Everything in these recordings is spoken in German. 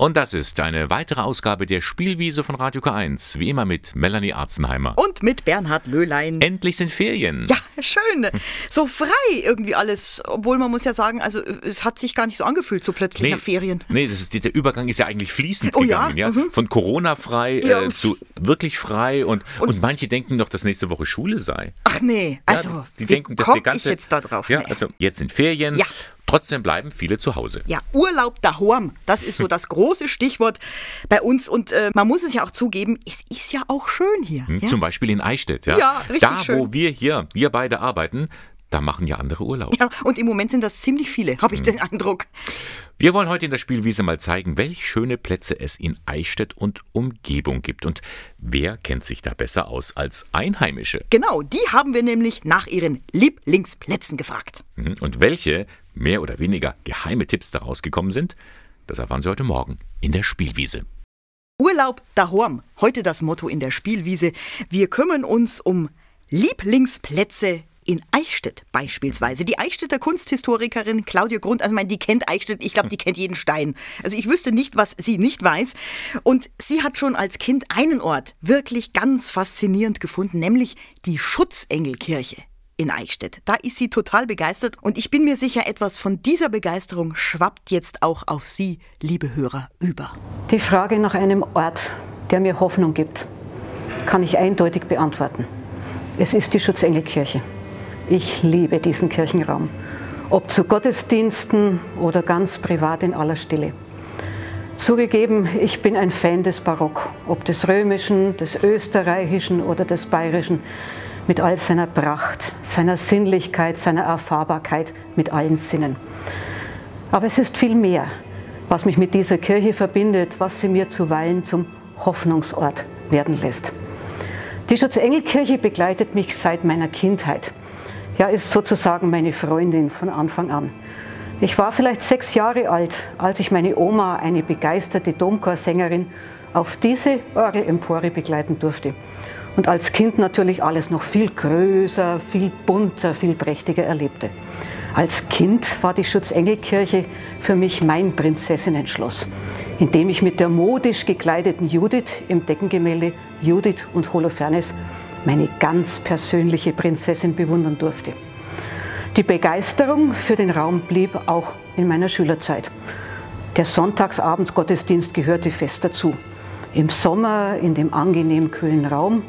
Und das ist eine weitere Ausgabe der Spielwiese von Radio K1. Wie immer mit Melanie Arzenheimer. Und mit Bernhard Löhlein. Endlich sind Ferien. Ja, schön. So frei irgendwie alles. Obwohl man muss ja sagen, also es hat sich gar nicht so angefühlt, so plötzlich Nee, nach Ferien. Nee, das ist, der Übergang ist ja eigentlich fließend Oh ja, gegangen. Ja? mhm. Von Corona-frei Ja. äh, zu wirklich frei. Und, und, manche denken noch, dass nächste Woche Schule sei. Ach nee, also ja, die wie denken, dass der ganze, ich jetzt da drauf? Ja, Nee. also jetzt sind Ferien. Ja. Trotzdem bleiben viele zu Hause. Ja, Urlaub daheim, das ist so das große Stichwort bei uns. Und äh, man muss es ja auch zugeben, es ist ja auch schön hier. Hm, Ja? Zum Beispiel in Eichstätt. Ja, Ja, richtig Da, wo schön. wir hier, wir beide arbeiten, da machen ja andere Urlaub. ja, und im Moment sind das ziemlich viele, habe ich Hm. den Eindruck. Wir wollen heute in der Spielwiese mal zeigen, welche schöne Plätze es in Eichstätt und Umgebung gibt. Und wer kennt sich da besser aus als Einheimische? Genau, die haben wir nämlich nach ihren Lieblingsplätzen gefragt. Mhm. Und welche mehr oder weniger geheime Tipps daraus gekommen sind, das erfahren Sie heute Morgen in der Spielwiese. Urlaub daheim, heute das Motto in der Spielwiese. Wir kümmern uns um Lieblingsplätze in Eichstätt beispielsweise. Die Eichstätter Kunsthistorikerin Claudia Grund, also ich meine, die kennt Eichstätt, ich glaube, die kennt jeden Stein. Also ich wüsste nicht, was sie nicht weiß. Und sie hat schon als Kind einen Ort wirklich ganz faszinierend gefunden, nämlich die Schutzengelkirche in Eichstätt. Da ist sie total begeistert und ich bin mir sicher, etwas von dieser Begeisterung schwappt jetzt auch auf Sie, liebe Hörer, über. Die Frage nach einem Ort, der mir Hoffnung gibt, kann ich eindeutig beantworten. Es ist die Schutzengelkirche. Ich liebe diesen Kirchenraum, ob zu Gottesdiensten oder ganz privat in aller Stille. Zugegeben, ich bin ein Fan des Barock, ob des römischen, des österreichischen oder des bayerischen, mit all seiner Pracht, seiner Sinnlichkeit, seiner Erfahrbarkeit, mit allen Sinnen. Aber es ist viel mehr, was mich mit dieser Kirche verbindet, was sie mir zuweilen zum Hoffnungsort werden lässt. Die Schutzengelkirche begleitet mich seit meiner Kindheit. Ja, ist sozusagen meine Freundin von Anfang an. Ich war vielleicht sechs Jahre alt, als ich meine Oma, eine begeisterte Domchorsängerin, auf diese Orgelempore begleiten durfte. Und als Kind natürlich alles noch viel größer, viel bunter, viel prächtiger erlebte. Als Kind war die Schutzengelkirche für mich mein Prinzessinnenschloss, in dem ich mit der modisch gekleideten Judith im Deckengemälde Judith und Holofernes meine ganz persönliche Prinzessin bewundern durfte. Die Begeisterung für den Raum blieb auch in meiner Schülerzeit. Der Sonntagsabendsgottesdienst gehörte fest dazu. Im Sommer in dem angenehm kühlen Raum,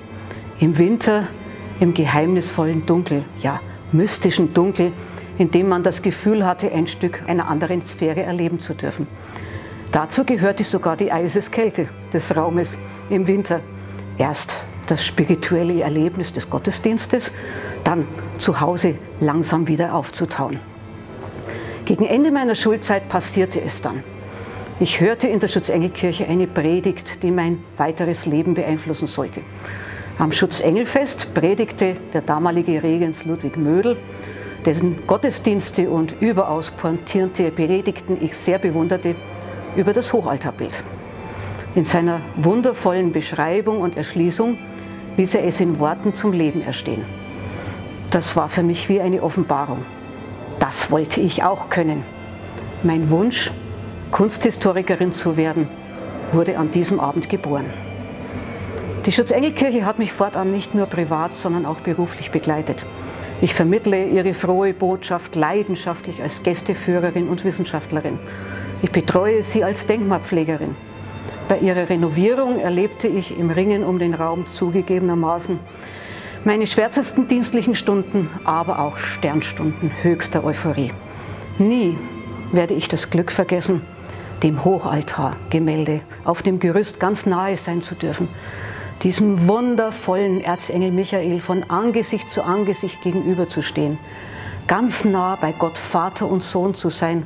im Winter im geheimnisvollen Dunkel, ja mystischen Dunkel, in dem man das Gefühl hatte, ein Stück einer anderen Sphäre erleben zu dürfen. Dazu gehörte sogar die Eiseskälte des Raumes im Winter. Erst das spirituelle Erlebnis des Gottesdienstes, dann zu Hause langsam wieder aufzutauen. Gegen Ende meiner Schulzeit passierte es dann. Ich hörte in der Schutzengelkirche eine Predigt, die mein weiteres Leben beeinflussen sollte. Am Schutzengelfest predigte der damalige Regens Ludwig Mödel, dessen Gottesdienste und überaus pointierte Predigten ich sehr bewunderte, über das Hochaltarbild. In seiner wundervollen Beschreibung und Erschließung ließ er es in Worten zum Leben erstehen. Das war für mich wie eine Offenbarung. Das wollte ich auch können. Mein Wunsch, Kunsthistorikerin zu werden, wurde an diesem Abend geboren. Die Schutzengelkirche hat mich fortan nicht nur privat, sondern auch beruflich begleitet. Ich vermittle ihre frohe Botschaft leidenschaftlich als Gästeführerin und Wissenschaftlerin. Ich betreue sie als Denkmalpflegerin. Bei ihrer Renovierung erlebte ich im Ringen um den Raum zugegebenermaßen meine schwärzesten dienstlichen Stunden, aber auch Sternstunden höchster Euphorie. Nie werde ich das Glück vergessen, dem Hochaltargemälde auf dem Gerüst ganz nahe sein zu dürfen, diesem wundervollen Erzengel Michael von Angesicht zu Angesicht gegenüberzustehen, ganz nah bei Gott Vater und Sohn zu sein,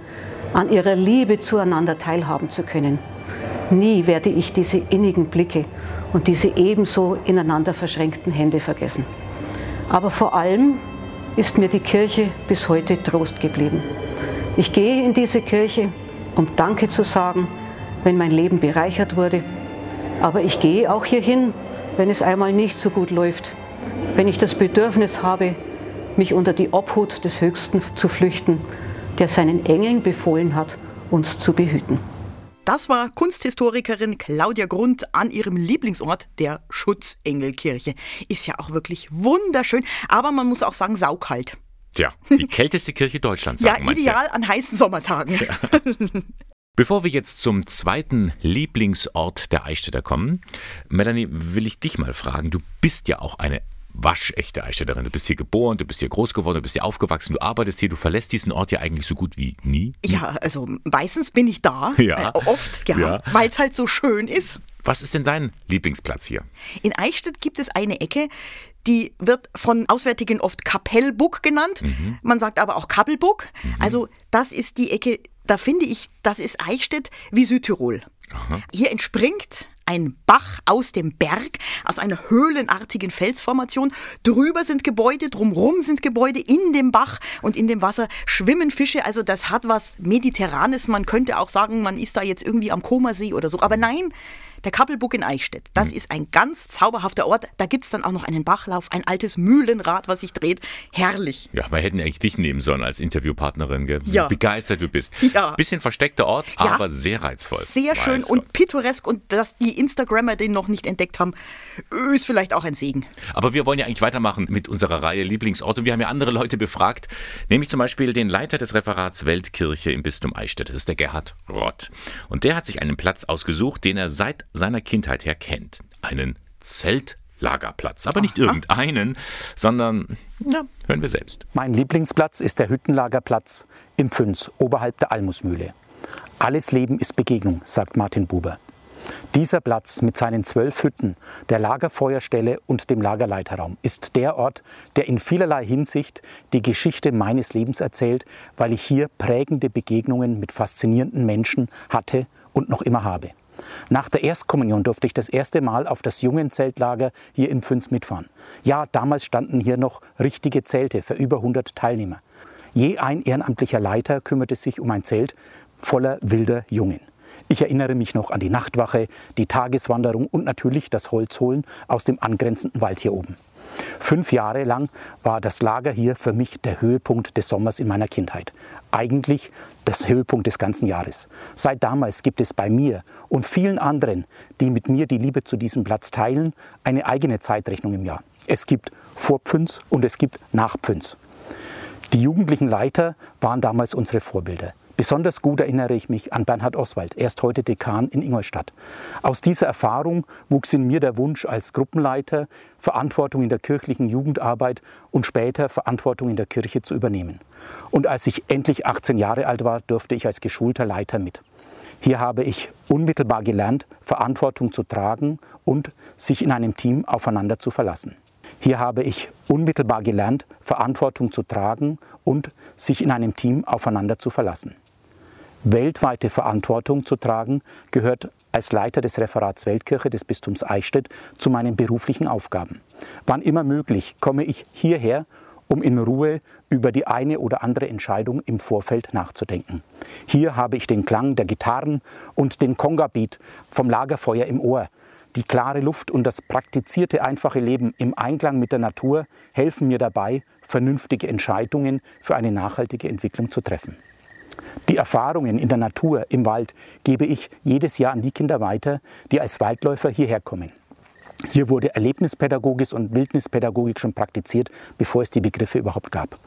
an ihrer Liebe zueinander teilhaben zu können. Nie werde ich diese innigen Blicke und diese ebenso ineinander verschränkten Hände vergessen. Aber vor allem ist mir die Kirche bis heute Trost geblieben. Ich gehe in diese Kirche, um Danke zu sagen, wenn mein Leben bereichert wurde. Aber ich gehe auch hierhin, wenn es einmal nicht so gut läuft, wenn ich das Bedürfnis habe, mich unter die Obhut des Höchsten zu flüchten, der seinen Engeln befohlen hat, uns zu behüten. Das war Kunsthistorikerin Claudia Grund an ihrem Lieblingsort, der Schutzengelkirche. Ist ja auch wirklich wunderschön, aber man muss auch sagen, saukalt. Tja, die kälteste Kirche Deutschlands. Ja, ideal an heißen Sommertagen. Ja. Bevor wir jetzt zum zweiten Lieblingsort der Eichstätter kommen, Melanie, will ich dich mal fragen. Du bist ja auch eine waschechte Eichstätterin. Du bist hier geboren, du bist hier groß geworden, du bist hier aufgewachsen, du arbeitest hier, du verlässt diesen Ort ja eigentlich so gut wie nie. Ja, also meistens bin ich da. Ja. Äh, oft, ja, ja. weil es halt so schön ist. Was ist denn dein Lieblingsplatz hier? In Eichstätt gibt es eine Ecke, die wird von Auswärtigen oft Kapellbuck genannt. Mhm. Man sagt aber auch Kappelbuck. Mhm. Also das ist die Ecke, da finde ich, das ist Eichstätt wie Südtirol. Aha. Hier entspringt ein Bach aus dem Berg, aus einer höhlenartigen Felsformation. Drüber sind Gebäude, drumherum sind Gebäude, in dem Bach und in dem Wasser schwimmen Fische. Also das hat was Mediterranes. Man könnte auch sagen, man ist da jetzt irgendwie am Komersee oder so. Aber nein, der Kappelbuck in Eichstätt, das mhm. ist ein ganz zauberhafter Ort. Da gibt es dann auch noch einen Bachlauf, ein altes Mühlenrad, was sich dreht. Herrlich. Ja, wir hätten eigentlich dich nehmen sollen als Interviewpartnerin. Gell? Ja. Wie begeistert du bist. Ja. Bisschen versteckter Ort, ja. aber sehr reizvoll. Sehr schön Weiß und Gott. pittoresk. Und dass die Instagrammer den noch nicht entdeckt haben, ist vielleicht auch ein Segen. Aber wir wollen ja eigentlich weitermachen mit unserer Reihe Lieblingsort. Und wir haben ja andere Leute befragt, nämlich zum Beispiel den Leiter des Referats Weltkirche im Bistum Eichstätt. Das ist der Gerhard Rott. Und der hat sich einen Platz ausgesucht, den er seit seiner Kindheit her kennt. Einen Zeltlagerplatz. Aber nicht Aha. irgendeinen, sondern, na, hören wir selbst. Mein Lieblingsplatz ist der Hüttenlagerplatz in Pfünz, oberhalb der Almusmühle. Alles Leben ist Begegnung, sagt Martin Buber. Dieser Platz mit seinen zwölf Hütten, der Lagerfeuerstelle und dem Lagerleiterraum ist der Ort, der in vielerlei Hinsicht die Geschichte meines Lebens erzählt, weil ich hier prägende Begegnungen mit faszinierenden Menschen hatte und noch immer habe. Nach der Erstkommunion durfte ich das erste Mal auf das Jungenzeltlager hier in Pfünz mitfahren. Ja, damals standen hier noch richtige Zelte für über 100 Teilnehmer. Je ein ehrenamtlicher Leiter kümmerte sich um ein Zelt voller wilder Jungen. Ich erinnere mich noch an die Nachtwache, die Tageswanderung und natürlich das Holzholen aus dem angrenzenden Wald hier oben. Fünf Jahre lang war das Lager hier für mich der Höhepunkt des Sommers in meiner Kindheit. Eigentlich das Höhepunkt des ganzen Jahres. Seit damals gibt es bei mir und vielen anderen, die mit mir die Liebe zu diesem Platz teilen, eine eigene Zeitrechnung im Jahr. Es gibt vor Pfünz und es gibt nach Pfünz. Die jugendlichen Leiter waren damals unsere Vorbilder. Besonders gut erinnere ich mich an Bernhard Oswald, er ist heute Dekan in Ingolstadt. Aus dieser Erfahrung wuchs in mir der Wunsch, als Gruppenleiter Verantwortung in der kirchlichen Jugendarbeit und später Verantwortung in der Kirche zu übernehmen. Und als ich endlich 18 Jahre alt war, durfte ich als geschulter Leiter mit. Hier habe ich unmittelbar gelernt, Verantwortung zu tragen und sich in einem Team aufeinander zu verlassen. Hier habe ich unmittelbar gelernt, Verantwortung zu tragen und sich in einem Team aufeinander zu verlassen weltweite Verantwortung zu tragen, gehört als Leiter des Referats Weltkirche des Bistums Eichstätt zu meinen beruflichen Aufgaben. Wann immer möglich komme ich hierher, um in Ruhe über die eine oder andere Entscheidung im Vorfeld nachzudenken. Hier habe ich den Klang der Gitarren und den Konga-Beat vom Lagerfeuer im Ohr. Die klare Luft und das praktizierte einfache Leben im Einklang mit der Natur helfen mir dabei, vernünftige Entscheidungen für eine nachhaltige Entwicklung zu treffen. Die Erfahrungen in der Natur, im Wald, gebe ich jedes Jahr an die Kinder weiter, die als Waldläufer hierher kommen. Hier wurde Erlebnispädagogik und Wildnispädagogik schon praktiziert, bevor es die Begriffe überhaupt gab.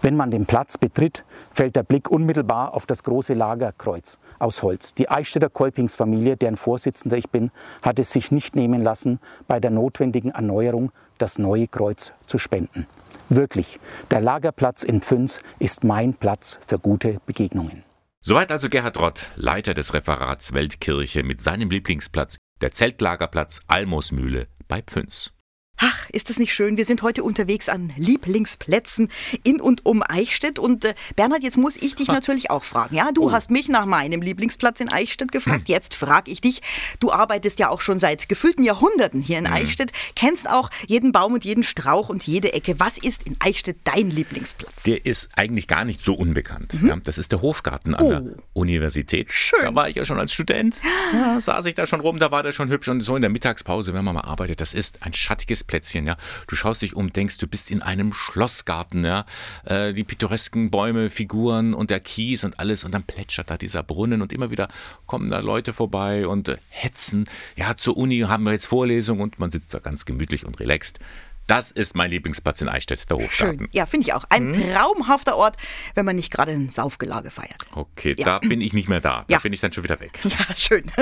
Wenn man den Platz betritt, fällt der Blick unmittelbar auf das große Lagerkreuz aus Holz. Die Eichstätter Kolpingsfamilie, deren Vorsitzender ich bin, hat es sich nicht nehmen lassen, bei der notwendigen Erneuerung das neue Kreuz zu spenden. Wirklich, der Lagerplatz in Pfünz ist mein Platz für gute Begegnungen. Soweit also Gerhard Rott, Leiter des Referats Weltkirche mit seinem Lieblingsplatz, der Zeltlagerplatz Almosmühle bei Pfünz. Ach, ist das nicht schön? Wir sind heute unterwegs an Lieblingsplätzen in und um Eichstätt. Und äh, Bernhard, jetzt muss ich dich ha. natürlich auch fragen. Ja, du oh. hast mich nach meinem Lieblingsplatz in Eichstätt gefragt. Hm. Jetzt frage ich dich. Du arbeitest ja auch schon seit gefühlten Jahrhunderten hier in hm. Eichstätt, kennst auch jeden Baum und jeden Strauch und jede Ecke. Was ist in Eichstätt dein Lieblingsplatz? Der ist eigentlich gar nicht so unbekannt. Mhm. Ja, das ist der Hofgarten an oh. der Universität. Schön. Da war ich ja schon als Student. Ja, saß ich da schon rum, da war der schon hübsch. Und so in der Mittagspause, wenn man mal arbeitet, das ist ein schattiges Lieblingsplätzchen, ja. Du schaust dich um, denkst, du bist in einem Schlossgarten, ja. Äh, die pittoresken Bäume, Figuren und der Kies und alles und dann plätschert da dieser Brunnen und immer wieder kommen da Leute vorbei und äh, hetzen. Ja, zur Uni haben wir jetzt Vorlesung und man sitzt da ganz gemütlich und relaxed. Das ist mein Lieblingsplatz in Eichstätt, der Hofgarten. Schön. Ja, finde ich auch. Ein hm? traumhafter Ort, wenn man nicht gerade ein Saufgelage feiert. Okay, ja. da bin ich nicht mehr da. Da ja. bin ich dann schon wieder weg. Ja, schön.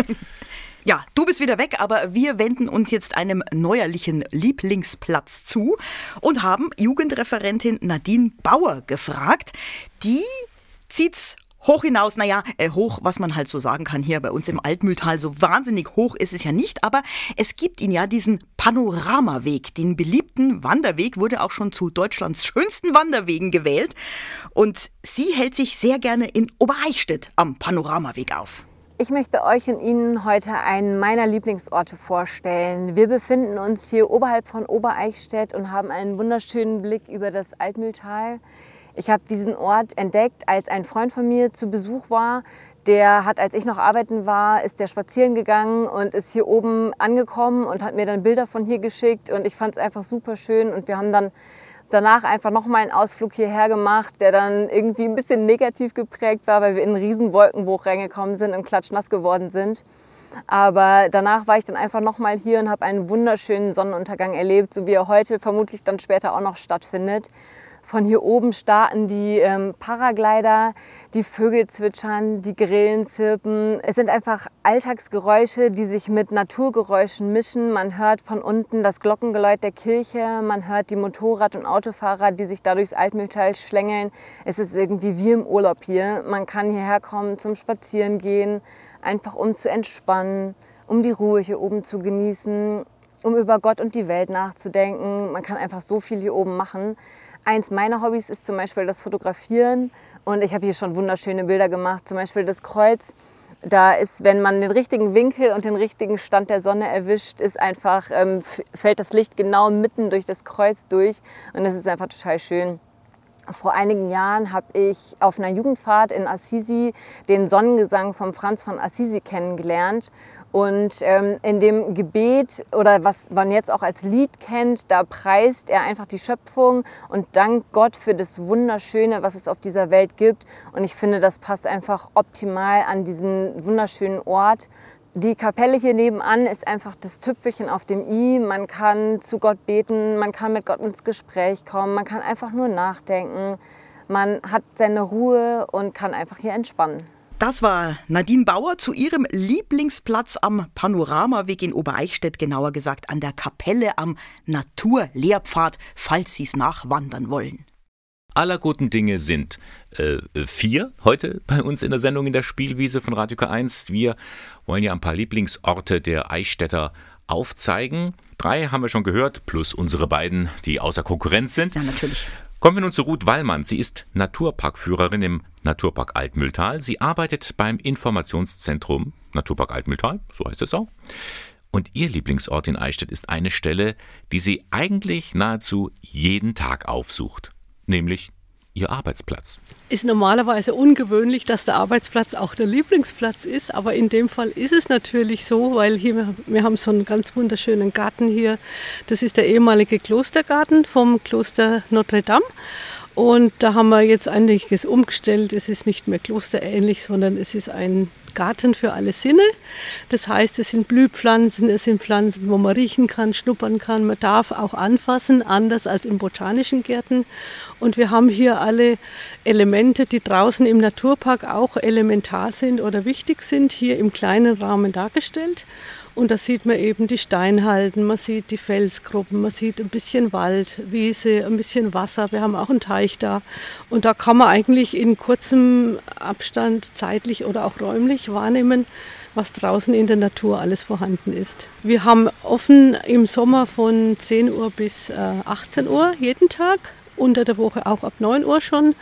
Ja, du bist wieder weg, aber wir wenden uns jetzt einem neuerlichen Lieblingsplatz zu und haben Jugendreferentin Nadine Bauer gefragt. Die zieht's hoch hinaus, naja, äh, hoch, was man halt so sagen kann hier bei uns im Altmühltal, so wahnsinnig hoch ist es ja nicht, aber es gibt ihn ja, diesen Panoramaweg. Den beliebten Wanderweg wurde auch schon zu Deutschlands schönsten Wanderwegen gewählt und sie hält sich sehr gerne in Obereichstätt am Panoramaweg auf. Ich möchte euch und Ihnen heute einen meiner Lieblingsorte vorstellen. Wir befinden uns hier oberhalb von Obereichstätt und haben einen wunderschönen Blick über das Altmühltal. Ich habe diesen Ort entdeckt, als ein Freund von mir zu Besuch war. Der hat, als ich noch arbeiten war, ist der spazieren gegangen und ist hier oben angekommen und hat mir dann Bilder von hier geschickt und ich fand es einfach super schön und wir haben dann danach einfach nochmal einen Ausflug hierher gemacht, der dann irgendwie ein bisschen negativ geprägt war, weil wir in einen riesen Wolkenbruch reingekommen sind und klatschnass geworden sind. Aber danach war ich dann einfach nochmal hier und habe einen wunderschönen Sonnenuntergang erlebt, so wie er heute vermutlich dann später auch noch stattfindet. Von hier oben starten die ähm, Paraglider, die Vögel zwitschern, die Grillen zirpen. Es sind einfach Alltagsgeräusche, die sich mit Naturgeräuschen mischen. Man hört von unten das Glockengeläut der Kirche, man hört die Motorrad- und Autofahrer, die sich da durchs Altmühltal schlängeln. Es ist irgendwie wie im Urlaub hier. Man kann hierher kommen zum Spazierengehen, einfach um zu entspannen, um die Ruhe hier oben zu genießen, um über Gott und die Welt nachzudenken. Man kann einfach so viel hier oben machen. Eins meiner Hobbys ist zum Beispiel das Fotografieren und ich habe hier schon wunderschöne Bilder gemacht. Zum Beispiel das Kreuz. Da ist, wenn man den richtigen Winkel und den richtigen Stand der Sonne erwischt, ist einfach, ähm, fällt das Licht genau mitten durch das Kreuz durch und das ist einfach total schön. Vor einigen Jahren habe ich auf einer Jugendfahrt in Assisi den Sonnengesang von Franz von Assisi kennengelernt. Und ähm, in dem Gebet oder was man jetzt auch als Lied kennt, da preist er einfach die Schöpfung und dankt Gott für das Wunderschöne, was es auf dieser Welt gibt. Und ich finde, das passt einfach optimal an diesen wunderschönen Ort. Die Kapelle hier nebenan ist einfach das Tüpfelchen auf dem i. Man kann zu Gott beten, man kann mit Gott ins Gespräch kommen, man kann einfach nur nachdenken. Man hat seine Ruhe und kann einfach hier entspannen. Das war Nadine Bauer zu ihrem Lieblingsplatz am Panoramaweg in Obereichstätt, genauer gesagt an der Kapelle am Naturlehrpfad, falls Sie es nachwandern wollen aller guten Dinge sind äh, vier heute bei uns in der Sendung in der Spielwiese von Radio K1. Wir wollen ja ein paar Lieblingsorte der Eichstätter aufzeigen. Drei haben wir schon gehört, plus unsere beiden, die außer Konkurrenz sind. Ja, natürlich. Kommen wir nun zu Ruth Wallmann. Sie ist Naturparkführerin im Naturpark Altmühltal. Sie arbeitet beim Informationszentrum Naturpark Altmühltal, so heißt es auch. Und ihr Lieblingsort in Eichstätt ist eine Stelle, die sie eigentlich nahezu jeden Tag aufsucht nämlich Ihr Arbeitsplatz. Ist normalerweise ungewöhnlich, dass der Arbeitsplatz auch der Lieblingsplatz ist, aber in dem Fall ist es natürlich so, weil hier wir haben so einen ganz wunderschönen Garten hier. Das ist der ehemalige Klostergarten vom Kloster Notre Dame. Und da haben wir jetzt einiges umgestellt. Es ist nicht mehr klosterähnlich, sondern es ist ein Garten für alle Sinne. Das heißt, es sind Blühpflanzen, es sind Pflanzen, wo man riechen kann, schnuppern kann. Man darf auch anfassen, anders als in botanischen Gärten. Und wir haben hier alle Elemente, die draußen im Naturpark auch elementar sind oder wichtig sind, hier im kleinen Rahmen dargestellt. Und da sieht man eben die Steinhalden, man sieht die Felsgruppen, man sieht ein bisschen Wald, Wiese, ein bisschen Wasser. Wir haben auch einen Teich da. Und da kann man eigentlich in kurzem Abstand zeitlich oder auch räumlich wahrnehmen, was draußen in der Natur alles vorhanden ist. Wir haben offen im Sommer von 10 Uhr bis 18 äh, Uhr jeden Tag unter der Woche auch ab 9 Uhr schon.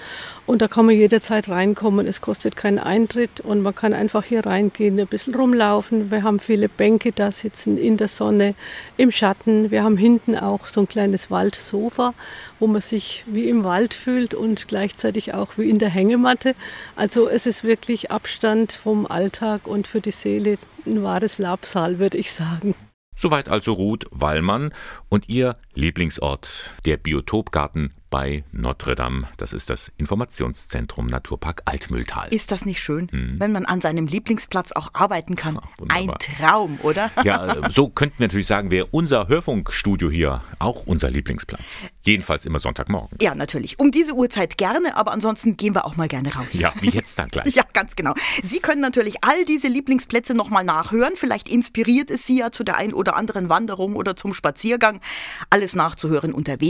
Und da kann man jederzeit reinkommen. Es kostet keinen Eintritt und man kann einfach hier reingehen, ein bisschen rumlaufen. Wir haben viele Bänke da sitzen in der Sonne, im Schatten. Wir haben hinten auch so ein kleines Waldsofa, wo man sich wie im Wald fühlt und gleichzeitig auch wie in der Hängematte. Also es ist wirklich Abstand vom Alltag und für die Seele ein wahres Labsal, würde ich sagen. Soweit also Ruth Wallmann und ihr Lieblingsort, der Biotopgarten bei Notre Dame. Das ist das Informationszentrum Naturpark Altmühltal. Ist das nicht schön, wenn man an seinem Lieblingsplatz auch arbeiten kann? Ein wunderbar. Traum, oder? Ja, so könnten wir natürlich sagen, wäre unser Hörfunkstudio hier auch unser Lieblingsplatz. Jedenfalls immer Sonntagmorgens. Ja, natürlich. Um diese Uhrzeit gerne, aber ansonsten gehen wir auch mal gerne raus. Ja, wie jetzt dann gleich. Ja, ganz genau. Sie können natürlich all diese Lieblingsplätze nochmal nachhören. Vielleicht inspiriert es Sie ja zu der ein oder anderen Wanderung oder zum Spaziergang. Alles nachzuhören unter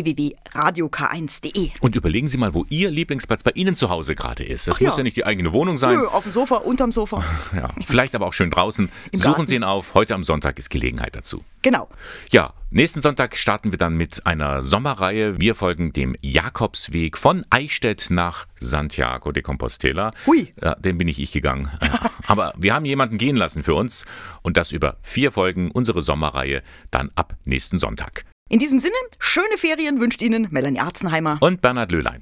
www.radiok1.de. Und überlegen Sie mal, wo Ihr Lieblingsplatz bei Ihnen zu Hause gerade ist. Das Ach muss ja. ja nicht die eigene Wohnung sein. Nö, auf dem Sofa, unterm Sofa. Ja, vielleicht aber auch schön draußen. Im Suchen Garten. Sie ihn auf. Heute am Sonntag ist Gelegenheit dazu. Genau. Ja, nächsten Sonntag starten wir dann mit einer Sommerreihe. Wir folgen dem Jakobsweg von Eichstätt nach Santiago de Compostela. Hui. Ja, den bin nicht ich gegangen. Aber wir haben jemanden gehen lassen für uns und das über vier Folgen, unsere Sommerreihe, dann ab nächsten Sonntag. In diesem Sinne, schöne Ferien wünscht Ihnen Melanie Arzenheimer. Und Bernhard Löhlein.